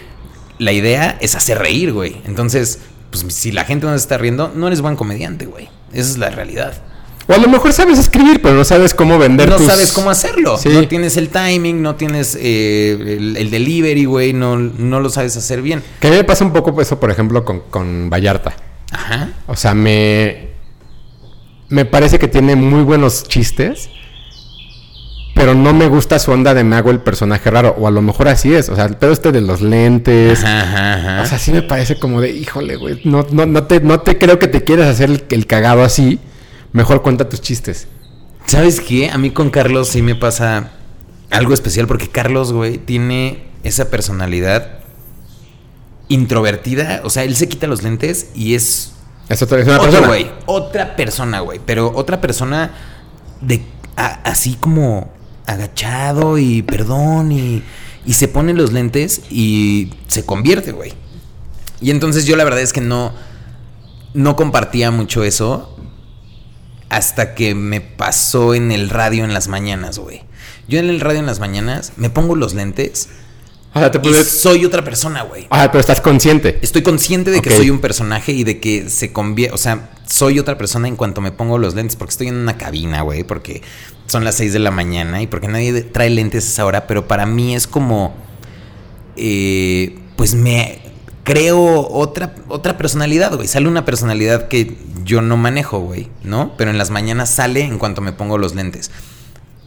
la idea es hacer reír, güey. Entonces, pues si la gente no se está riendo, no eres buen comediante, güey. Esa es la realidad. O a lo mejor sabes escribir, pero no sabes cómo vender No tus- sabes cómo hacerlo. Sí. No tienes el timing, no tienes eh, el, el delivery, güey. No, no lo sabes hacer bien. Que a mí me pasa un poco eso, por ejemplo, con, con Vallarta. Ajá. O sea, me. Me parece que tiene muy buenos chistes. Pero no me gusta su onda de me hago el personaje raro. O a lo mejor así es. O sea, el pedo este de los lentes. Ajá, ajá, ajá. O sea, sí me parece como de, híjole, güey. No, no, no, te, no te creo que te quieras hacer el, el cagado así. Mejor cuenta tus chistes. ¿Sabes qué? A mí con Carlos sí me pasa algo especial porque Carlos, güey, tiene esa personalidad introvertida. O sea, él se quita los lentes y es Es otra es una persona. güey. Otra persona, güey. Pero otra persona de a- así como agachado y perdón y, y se pone los lentes y se convierte, güey. Y entonces yo la verdad es que no, no compartía mucho eso hasta que me pasó en el radio en las mañanas, güey. Yo en el radio en las mañanas me pongo los lentes O sea, te y puedes. soy otra persona, güey. Ah, pero estás consciente. Estoy consciente de que soy un personaje y de que se convierte, o sea, soy otra persona en cuanto me pongo los lentes, porque estoy en una cabina, güey, porque son las 6 de la mañana y porque nadie trae lentes a esa hora, pero para mí es como, eh, pues me creo otra, otra personalidad, güey, sale una personalidad que yo no manejo, güey, ¿no? Pero en las mañanas sale en cuanto me pongo los lentes.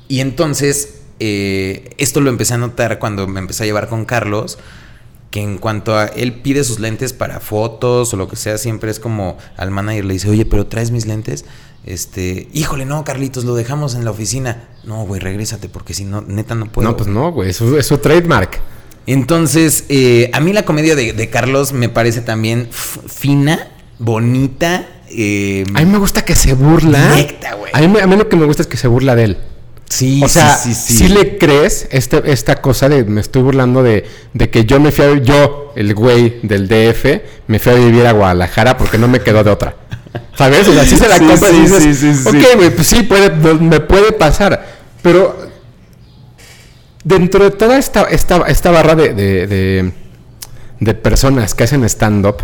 Y entonces, eh, esto lo empecé a notar cuando me empecé a llevar con Carlos, que en cuanto a él pide sus lentes para fotos o lo que sea, siempre es como al manager le dice, oye, pero traes mis lentes. Este, híjole, no, Carlitos, lo dejamos en la oficina. No, güey, regrésate, porque si no, neta no puedo. no, pues no, güey. Es su, es su trademark. Entonces, eh, a mí la comedia de, de Carlos me parece también fina, bonita. eh, A mí me gusta que se burla. Directa, güey. A mí, a mí lo que me gusta es que se burla de él. sí, O sea, sí, sí, si sí. le crees este, esta cosa de me estoy burlando de, de que yo me fui a, yo, el güey del DF, me fui a vivir a Guadalajara porque no me quedó de otra. ¿Sabes? O sea, se la Sí, compra y sí, dices, sí, sí, sí. ok, güey, pues sí, puede, me puede pasar. Pero dentro de toda esta, esta, esta barra de, de, de- de personas que hacen stand-up,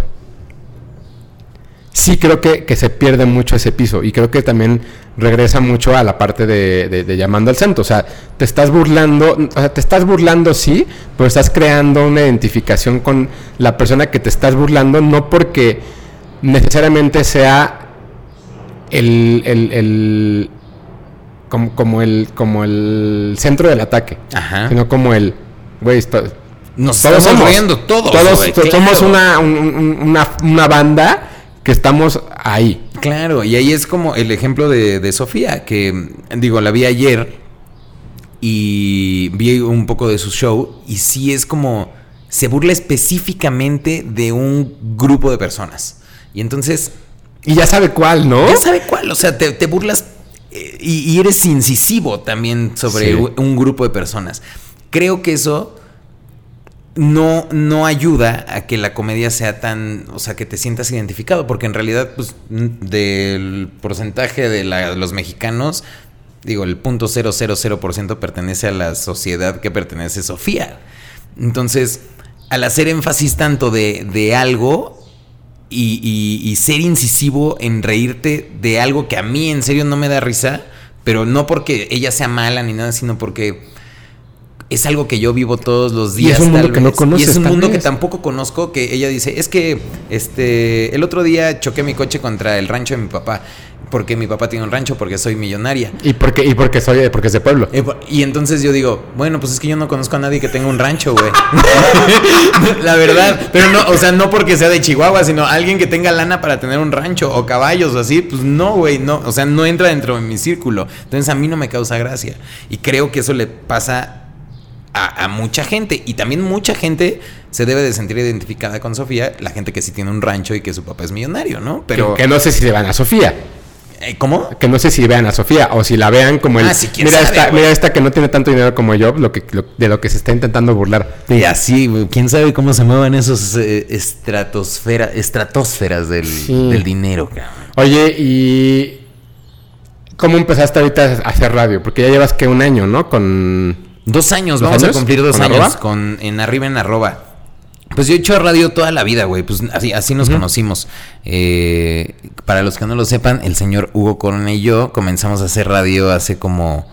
sí creo que, que se pierde mucho ese piso y creo que también regresa mucho a la parte de llamando al santo. O sea, te estás burlando, o sea, te estás burlando sí, pero estás creando una identificación con la persona que te estás burlando, no porque necesariamente sea el, el- el- como, como el como el centro del ataque, Ajá. sino como el güey, Nos todos estamos somos. riendo todos. Todos somos una, un- un- una, una banda que estamos ahí. Claro, y ahí es como el ejemplo de, de Sofía, que digo, la vi ayer y vi un poco de su show y sí es como se burla específicamente de un grupo de personas. Y entonces, Y ya sabe cuál, ¿no? ya sabe cuál, o sea, te, te burlas eh, y, y eres incisivo también sobre Sí. un grupo de personas. Creo que eso no, no ayuda a que la comedia sea tan, o sea, que te sientas identificado, porque en realidad, pues, del porcentaje de la- los mexicanos, digo, el punto ciento pertenece a la sociedad que pertenece Sofía. Entonces, al hacer énfasis tanto de, de algo y, y- y ser incisivo en reírte de algo que a mí en serio no me da risa, pero no porque ella sea mala ni nada, sino porque es algo que yo vivo todos los Y días. es un mundo que no conoces, Y es un mundo que tampoco conozco, que ella dice, es que este el otro día choqué mi coche contra el rancho de mi papá, porque mi papá tiene un rancho, porque soy millonaria. Y porque, y porque soy, porque es de pueblo. Eh, Y entonces yo digo, bueno, pues es que yo no conozco a nadie que tenga un rancho, güey. La verdad, pero no, o sea, no porque sea de Chihuahua, sino alguien que tenga lana para tener un rancho o caballos o así, pues no, güey, no, o sea, no entra dentro de mi círculo. Entonces a mí no me causa gracia. Y creo que eso le pasa a, a mucha gente. Y también mucha gente se debe de sentir identificada con Sofía, la gente que sí tiene un rancho y que su papá es millonario, ¿no? Pero, que, que no sé si se van a Sofía. eh, ¿cómo? Que no sé si vean a Sofía o si la vean como el. Ah, sí, quién mira, sabe, esta, mira esta que no tiene tanto dinero como yo, lo que, lo- de lo que se está intentando burlar. Y así, quién sabe cómo se mueven esos eh, estratosfera, estratosferas del, Sí. del dinero, cabrón. Oye, y. ¿Cómo empezaste ahorita a hacer radio? Porque ya llevas que un año, ¿no? Con. Dos años, ¿Dos vamos años? a cumplir dos ¿Con años arroba? con en arriba en arroba. Pues yo he hecho radio toda la vida, güey. Pues así, así nos conocimos. Eh, para los que no lo sepan, el señor Hugo Corona y yo comenzamos a hacer radio hace como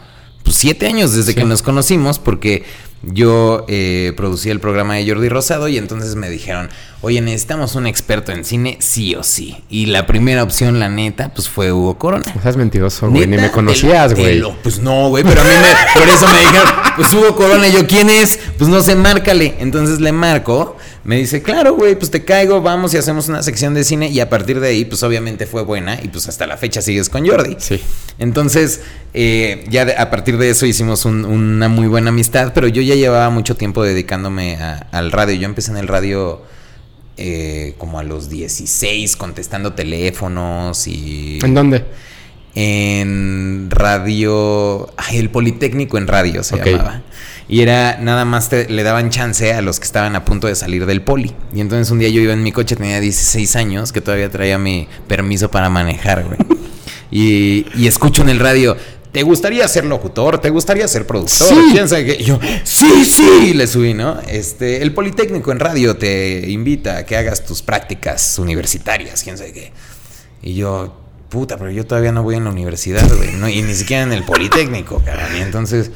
pues, siete años desde que nos conocimos, porque yo eh, producía el programa de Jordi Rosado y entonces me dijeron, oye, necesitamos un experto en cine, sí o sí. Y la primera opción, la neta, pues fue Hugo Corona. No seas mentiroso, güey. Ni me conocías, güey. Pues no, güey, pero a mí me, por eso me dijeron, pues Hugo Corona, y yo, ¿quién es? Pues no sé, márcale. Entonces le marco, me dice, claro, güey, pues te caigo, vamos y hacemos una sección de cine. Y a partir de ahí, pues obviamente fue buena y pues hasta la fecha sigues con Jordi. Sí. Entonces, eh, ya de- a partir de eso hicimos un- una muy buena amistad, pero yo ya llevaba mucho tiempo dedicándome a- al radio. Yo empecé en el radio eh, como a los 16, contestando teléfonos y ¿En dónde? En radio, ay, el Politécnico en radio se llamaba. Y era nada más te- le daban chance a los que estaban a punto de salir del poli. Y entonces un día yo iba en mi coche, tenía 16 años, que todavía traía mi permiso para manejar, güey. Y, y escucho en el radio, ¿te gustaría ser locutor? ¿Te gustaría ser productor? Sí. ¿Quién sabe qué? Y yo, sí, sí, le subí, ¿no? Este, el Politécnico en radio te invita a que hagas tus prácticas universitarias, quién sabe qué. Y yo, puta, pero yo todavía no voy en la universidad, güey, ¿no? y ni siquiera en el Politécnico, cabrón. Y entonces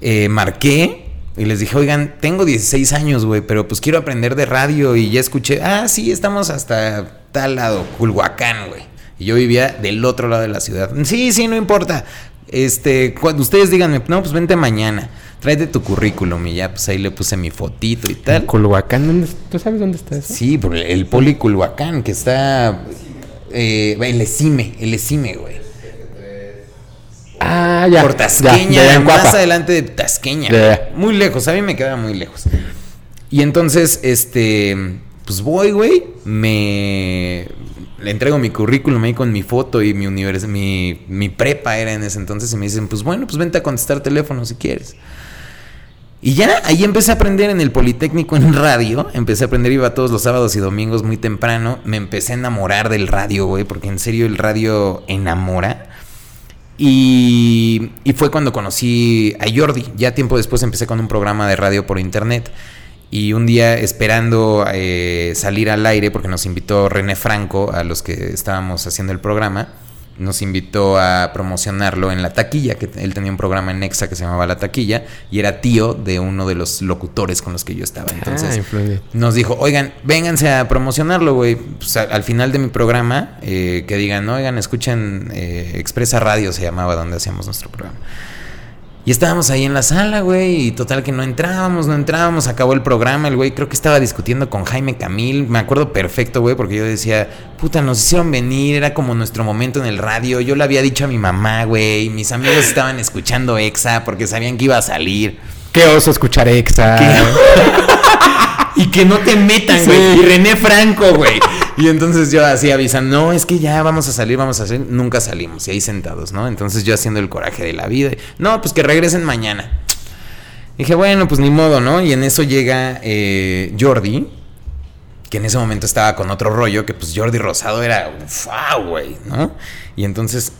eh, marqué y les dije, oigan, tengo 16 años, güey, pero pues quiero aprender de radio y ya escuché, ah, sí, estamos hasta tal lado, Culhuacán, güey. Y yo vivía del otro lado de la ciudad. Sí, sí, no importa. Este, cuando ustedes díganme, no, pues vente mañana, tráete tu currículum y ya, pues ahí le puse mi fotito y tal. Culhuacán, ¿dónde- ¿tú sabes dónde está eso? Sí, por el- el Poli Culhuacán, que está. Eh, el Esime, el Esime, güey. Ah, ya. Por Tasqueña, ya, ya, en más adelante de Tasqueña. Ya. Muy lejos, a mí me quedaba muy lejos. Y entonces, este. Pues voy, güey. Me. Le entrego mi currículum ahí con mi foto y mi univers mi, mi prepa era en ese entonces. Y me dicen, pues bueno, pues vente a contestar teléfono si quieres. Y ya, ahí empecé a aprender en el Politécnico en radio. Empecé a aprender, iba todos los sábados y domingos muy temprano. Me empecé a enamorar del radio, güey, porque en serio el radio enamora. Y, y fue cuando conocí a Jordi. Ya tiempo después empecé con un programa de radio por internet. Y un día esperando eh, salir al aire, porque nos invitó René Franco a los que estábamos haciendo el programa, nos invitó a promocionarlo en La Taquilla, que él tenía un programa en Nexa que se llamaba La Taquilla, y era tío de uno de los locutores con los que yo estaba. Entonces Ah, influye. nos dijo, oigan, vénganse a promocionarlo, güey. Pues, al final de mi programa, eh, que digan, oigan, escuchen eh, Expresa Radio, se llamaba donde hacíamos nuestro programa. Y estábamos ahí en la sala, güey, y total que no entrábamos, no entrábamos, acabó el programa, el güey creo que estaba discutiendo con Jaime Camil, me acuerdo perfecto, güey, porque yo decía, puta, nos hicieron venir, era como nuestro momento en el radio, yo le había dicho a mi mamá, güey, mis amigos estaban escuchando EXA porque sabían que iba a salir. Qué oso escuchar Exa. Y que no te metan, Sí. güey. Y René Franco, güey. Y entonces yo así avisan, no, es que ya vamos a salir, vamos a salir. Nunca salimos, y ahí sentados, ¿no? Entonces yo haciendo el coraje de la vida. No, pues que regresen mañana. Dije, bueno, pues ni modo, ¿no? Y en eso llega eh, Jordi, que en ese momento estaba con otro rollo, que pues Jordi Rosado era, wow, güey, ¿no? Y entonces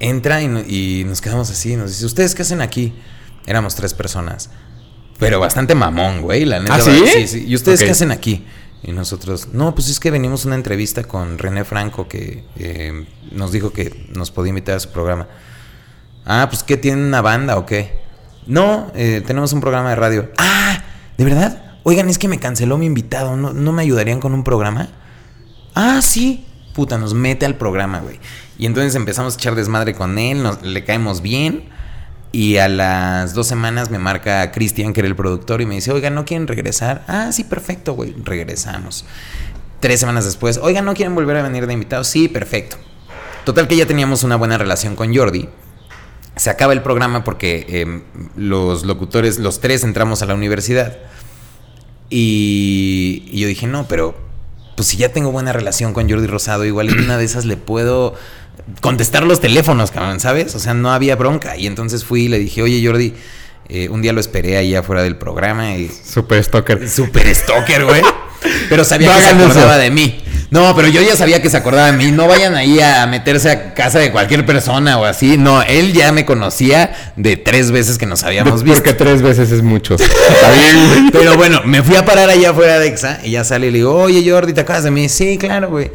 entra y, no- y nos quedamos así. Nos dice, ¿ustedes qué hacen aquí? Éramos tres personas. Pero bastante mamón, güey, la neta. ¿Ah, sí? Sí, sí. ¿Y ustedes qué hacen aquí? Y nosotros, no, pues es que venimos a una entrevista con René Franco que eh, nos dijo que nos podía invitar a su programa. Ah, pues ¿qué tienen una banda o qué? No, eh, tenemos un programa de radio. Ah, ¿de verdad? Oigan, es que me canceló mi invitado. ¿No, ¿no me ayudarían con un programa? Ah, sí. Puta, nos mete al programa, güey. Y entonces empezamos a echar desmadre con él, le caemos bien. Y a las dos semanas me marca Cristian, que era el productor, y me dice, oigan, ¿no quieren regresar? Ah, sí, perfecto, güey. Regresamos. Tres semanas después, oigan, ¿no quieren volver a venir de invitados? Sí, perfecto. Total que ya teníamos una buena relación con Jordi. Se acaba el programa porque eh, los locutores, los tres entramos a la universidad. Y, y yo dije, no, pero pues si ya tengo buena relación con Jordi Rosado, igual en una de esas le puedo contestar los teléfonos, cabrón, ¿sabes? O sea, no había bronca. Y entonces fui y le dije, oye Jordi, eh, un día lo esperé ahí afuera del programa y Super stalker. Super stalker, güey. Pero sabía No que se eso. acordaba de mí. No, pero yo ya sabía que se acordaba de mí. No vayan ahí a meterse a casa de cualquier persona o así. No, él ya me conocía de tres veces que nos habíamos visto. Porque tres veces es mucho. Está bien. Pero bueno, me fui a parar allá afuera de Exa y ya sale y le digo, oye Jordi, ¿te acuerdas de mí? Sí, claro, güey.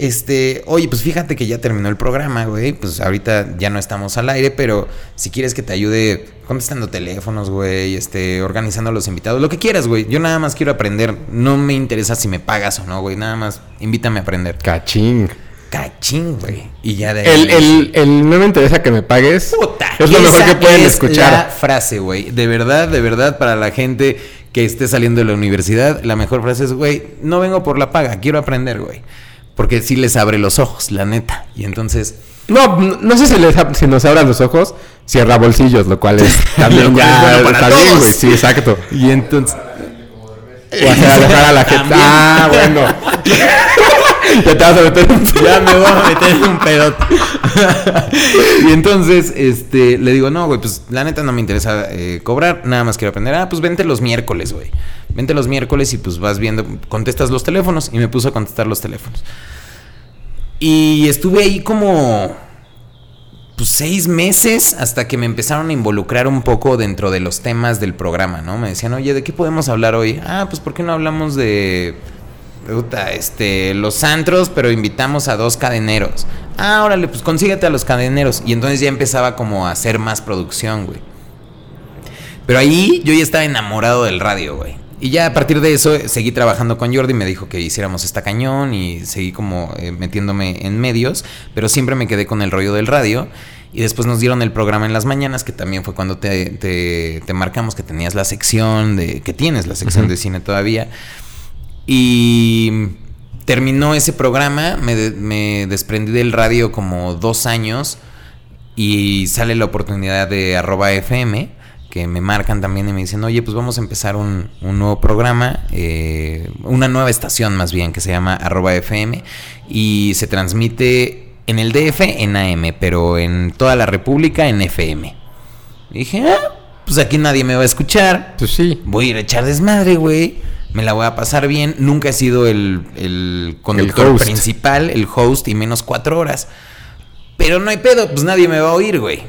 Este, oye, pues fíjate que ya terminó el programa, güey. Pues ahorita ya no estamos al aire, pero si quieres que te ayude contestando teléfonos, güey, este, organizando a los invitados, lo que quieras, güey. Yo nada más quiero aprender. No me interesa si me pagas o no, güey. Nada más invítame a aprender. Cachín. Cachín, güey. Y ya de ahí. El, el, el no me interesa que me pagues. Puta, es lo mejor que pueden es escuchar. La frase, güey. De verdad, de verdad, para la gente que esté saliendo de la universidad, la mejor frase es, güey, no vengo por la paga, quiero aprender, güey. Porque sí les abre los ojos, la neta. Y entonces, No, no sé si, les, si nos abran los ojos, cierra bolsillos, lo cual es también ya es bueno para todos. Sí, exacto. y entonces, O hacer alojar a la gente. Ah, bueno. ya te vas a meter un ya me voy a meter en un pedote. y entonces, este, le digo, no, güey, pues la neta no me interesa eh, cobrar, nada más quiero aprender. Ah, pues vente los miércoles, güey. Vente los miércoles y pues vas viendo, contestas los teléfonos. Y me puso a contestar los teléfonos. Y estuve ahí como pues, seis meses hasta que me empezaron a involucrar un poco dentro de los temas del programa, ¿no? Me decían, oye, ¿de qué podemos hablar hoy? Ah, pues ¿por qué no hablamos de puta, este, los antros, pero invitamos a dos cadeneros? Ah, órale, pues consíguete a los cadeneros. Y entonces ya empezaba como a hacer más producción, güey. Pero ahí yo ya estaba enamorado del radio, güey. Y ya a partir de eso seguí trabajando con Jordi, me dijo que hiciéramos esta cañón y seguí como eh, metiéndome en medios, pero siempre me quedé con el rollo del radio. Y después nos dieron el programa en las mañanas, que también fue cuando te, te- te marcamos que tenías la sección de. que tienes la sección de cine todavía. Y terminó ese programa, me, de- me desprendí del radio como dos años y sale la oportunidad de arroba FM, que me marcan también y me dicen, oye, pues vamos a empezar un, un nuevo programa, eh, una nueva estación más bien, que se llama arroba FM, y se transmite en el DF en AM, pero en toda la República en FM. Y dije, ah, pues aquí nadie me va a escuchar, Pues sí. voy a ir a echar desmadre, güey. Me la voy a pasar bien. Nunca he sido el, el conductor principal, el host y menos cuatro horas. Pero no hay pedo, pues nadie me va a oír, güey.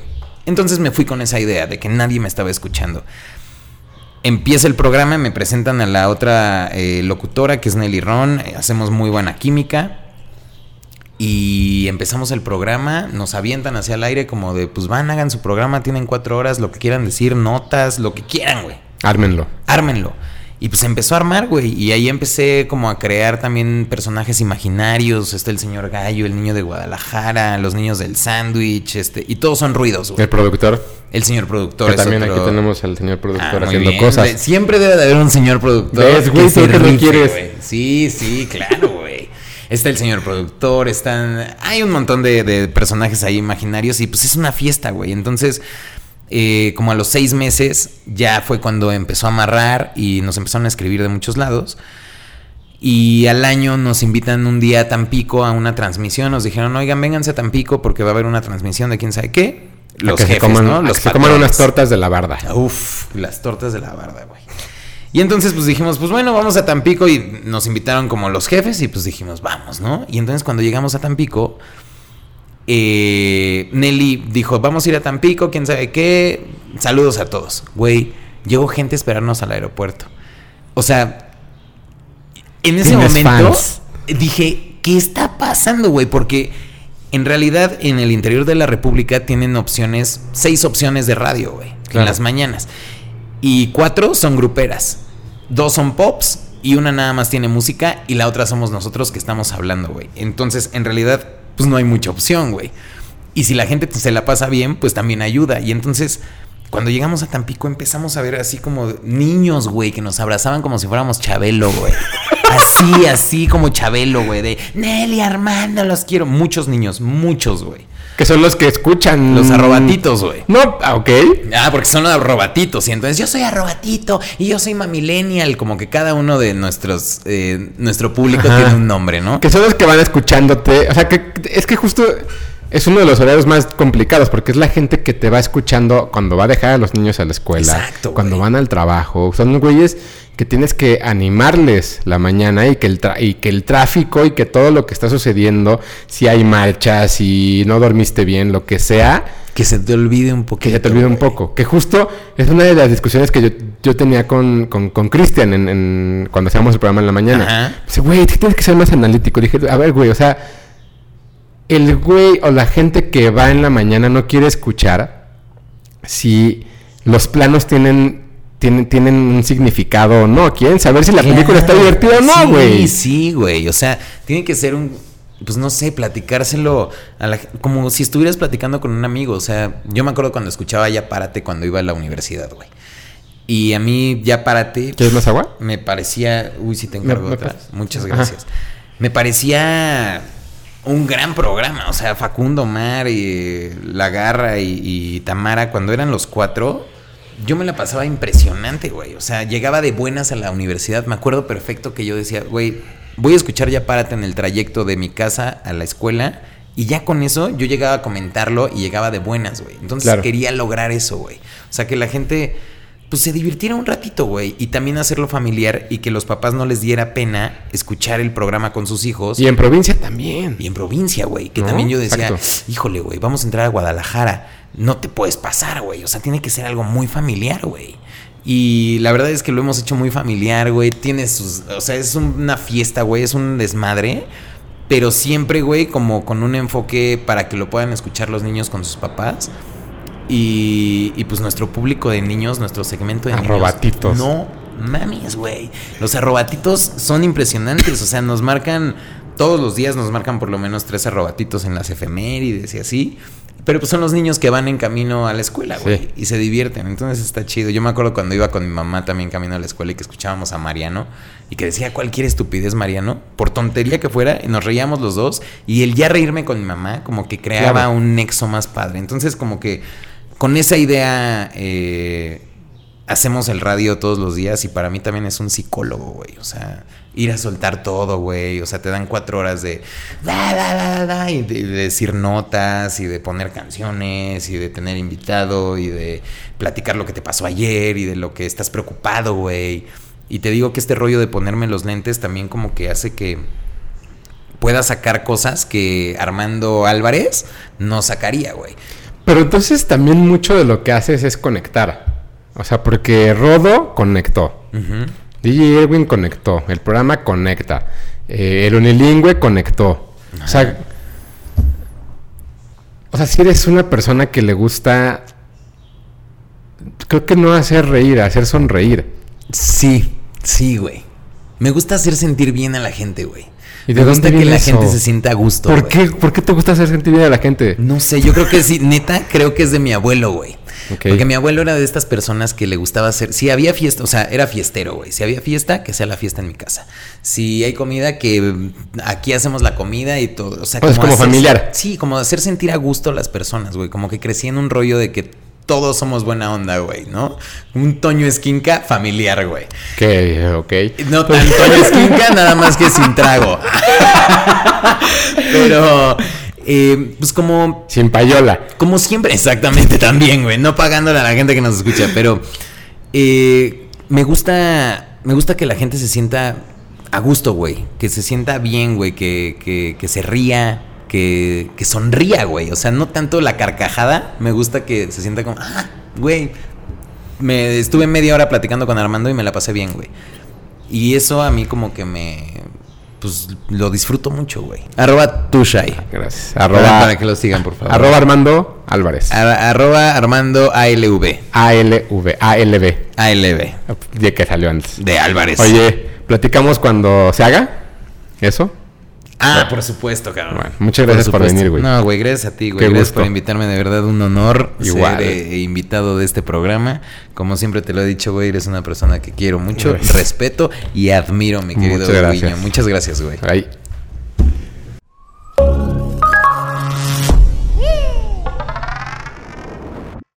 Entonces me fui con esa idea de que nadie me estaba escuchando. Empieza el programa, me presentan a la otra eh, locutora que es Nelly Ron. eh, hacemos muy buena química. Y empezamos el programa, nos avientan hacia el aire como de, pues van, hagan su programa, tienen cuatro horas, lo que quieran decir, notas, lo que quieran, güey Ármenlo. ármenlo. Y pues empezó a armar, güey. Y ahí empecé como a crear también personajes imaginarios. Está el señor Gallo, el niño de Guadalajara, los niños del sándwich, este. Y todos son ruidos, güey. El productor. El señor productor Que es también otro- aquí tenemos al señor Ah, productor muy haciendo bien. cosas. Siempre debe de haber un señor productor. ¿Ves, güey? que se ¿Tú qué no rife, quieres? güey. Sí, sí, claro, güey. Está el señor productor, están... Hay un montón de, de personajes ahí imaginarios y pues es una fiesta, güey. Entonces, eh, como a los seis meses, ya fue cuando empezó a amarrar y nos empezaron a escribir de muchos lados. Y al año nos invitan un día a Tampico a una transmisión. Nos dijeron, oigan, vénganse a Tampico porque va a haber una transmisión de quién sabe qué. Los que jefes, se coman, ¿no? a Los que se coman unas tortas de la barda. Uf, las tortas de la barda, güey. Y entonces pues dijimos, pues bueno, vamos a Tampico y nos invitaron como los jefes y pues dijimos, vamos, ¿no? Y entonces cuando llegamos a Tampico, eh, Nelly dijo, vamos a ir a Tampico, quién sabe qué. Saludos a todos. Güey, llegó gente a esperarnos al aeropuerto. O sea, en ese momento fans. dije, ¿qué está pasando, güey? Porque en realidad en el interior de la República tienen opciones, seis opciones de radio, güey, en las mañanas. Y cuatro son gruperas. Dos son pops y una nada más tiene música y la otra somos nosotros que estamos hablando, güey. Entonces, en realidad, pues no hay mucha opción, güey. Y si la gente se la pasa bien, pues también ayuda. Y entonces, cuando llegamos a Tampico, empezamos a ver así como niños, güey, que nos abrazaban como si fuéramos Chabelo, güey. Así, así como Chabelo, güey. De Nelly, Armando, los quiero. Muchos niños, muchos, güey. Que son los que escuchan. Los arrobatitos, güey. No, ah, ok. Ah, porque son arrobatitos. Y entonces yo soy arrobatito y yo soy mamillennial. Como que cada uno de nuestros, eh, nuestro público Ajá. tiene un nombre, ¿no? Que son los que van escuchándote. O sea, que es que justo es uno de los horarios más complicados porque es la gente que te va escuchando cuando va a dejar a los niños a la escuela, Exacto, cuando güey. van al trabajo. Son güeyes que tienes que animarles la mañana y que el tra- y que el tráfico y que todo lo que está sucediendo, si hay marchas, si no dormiste bien, lo que sea, Que se te olvide un poquito. que ya te olvide un poco. Que justo es una de las discusiones que yo, yo tenía con con con Cristian en, en- cuando hacíamos el programa en la mañana. Dice, güey, tienes que ser más analítico. Dije, a ver, güey, o sea, el güey o la gente que va en la mañana no quiere escuchar si los planos tienen, tienen, tienen un significado o no. Quieren saber si la película está divertida o no, Sí, güey. Sí, güey. O sea, tiene que ser un. Pues no sé, platicárselo a la, como si estuvieras platicando con un amigo. O sea, yo me acuerdo cuando escuchaba Ya Párate cuando iba a la universidad, güey. Y a mí Ya Párate ¿Quieres más agua? me parecía. Uy, sí te encargo me otra. Muchas Ajá. gracias. Me parecía un gran programa. O sea, Facundo Mar y La Garra y, y Tamara, cuando eran los cuatro, yo me la pasaba impresionante, güey. O sea, llegaba de buenas a la universidad. Me acuerdo perfecto que yo decía, güey, voy a escuchar ya párate en el trayecto de mi casa a la escuela. Y ya con eso yo llegaba a comentarlo y llegaba de buenas, güey. Entonces Claro. quería lograr eso, güey. O sea, que la gente pues se divirtiera un ratito, güey. Y también hacerlo familiar y que los papás no les diera pena escuchar el programa con sus hijos. Y en provincia también. Y en provincia, güey. Que ¿No? también yo decía, Exacto. híjole, güey, vamos a entrar a Guadalajara. No te puedes pasar, güey. O sea, tiene que ser algo muy familiar, güey. Y la verdad es que lo hemos hecho muy familiar, güey. Tiene sus. O sea, es una fiesta, güey. Es un desmadre. Pero siempre, güey, como con un enfoque para que lo puedan escuchar los niños con sus papás. Y, y pues nuestro público de niños, nuestro segmento de Arrobatitos. niños. No mames, güey. Los arrobatitos son impresionantes. O sea, nos marcan. Todos los días nos marcan por lo menos tres arrobatitos en las efemérides y así. Pero pues son los niños que van en camino a la escuela, güey. Sí. Y se divierten. Entonces está chido. Yo me acuerdo cuando iba con mi mamá también camino a la escuela y que escuchábamos a Mariano. Y que decía cualquier estupidez Mariano. Por tontería que fuera. Y nos reíamos los dos. Y el ya reírme con mi mamá como que creaba Claro. un nexo más padre. Entonces como que con esa idea... eh, hacemos el radio todos los días y para mí también es un psicólogo, güey. O sea, ir a soltar todo, güey. O sea, te dan cuatro horas de, da, da, da, y de decir notas y de poner canciones y de tener invitado y de platicar lo que te pasó ayer y de lo que estás preocupado, güey. Y te digo que este rollo de ponerme los lentes también como que hace que pueda sacar cosas que Armando Álvarez no sacaría, güey. Pero entonces también mucho de lo que haces es conectar. O sea, porque Rodo conectó. Ujú. DJ Erwin conectó. El programa conecta. eh, el unilingüe conectó. O sea, o sea, si eres una persona que le gusta. Creo que no hacer reír, hacer sonreír. Sí, sí, güey. Me gusta hacer sentir bien a la gente, güey. ¿Y de Me gusta que la eso? gente se sienta a gusto. ¿Por qué, ¿Por qué te gusta hacer sentir bien a la gente? No sé, yo creo que sí, neta, creo que es de mi abuelo, güey. Porque mi abuelo era de estas personas que le gustaba hacer. Si había fiesta, o sea, era fiestero, güey. Si había fiesta, que sea la fiesta en mi casa. Si hay comida, que aquí hacemos la comida y todo. O sea, Pues como hacer- familiar. Sí, como hacer sentir a gusto a las personas, güey. Como que crecí en un rollo de que todos somos buena onda, güey, ¿no? Un Toño Esquinca familiar, güey. Que, ok. No tan Toño Esquinca, nada más que sin trago. Pero, eh, pues como Sin payola. como siempre, exactamente, también, güey. No pagándole a la gente que nos escucha, pero eh, me gusta. Me gusta que la gente se sienta a gusto, güey. Que se sienta bien, güey. Que, que, que se ría. Que, que sonría, güey. O sea, no tanto la carcajada, me gusta que se sienta como, ah, güey. Me estuve media hora platicando con Armando y me la pasé bien, güey. Y eso a mí como que me... Pues lo disfruto mucho, güey. Arroba Tushai. Gracias. Arroba, para que lo sigan, por favor. arroba Armando Álvarez. Ar- arroba Armando ALV. ALV. ALV. ALV. De que salió antes. De Álvarez. Oye, platicamos cuando se haga. ¿Eso? Ah, por supuesto, cabrón. Bueno, muchas gracias por venir, güey. No, güey, gracias a ti, güey. Qué Gracias gusto. por invitarme, de verdad, un honor Igual. ser eh, invitado de este programa. Como siempre te lo he dicho, güey, eres una persona que quiero mucho, respeto y admiro, mi querido Muchas gracias. Guiño. Muchas gracias, güey. Ahí.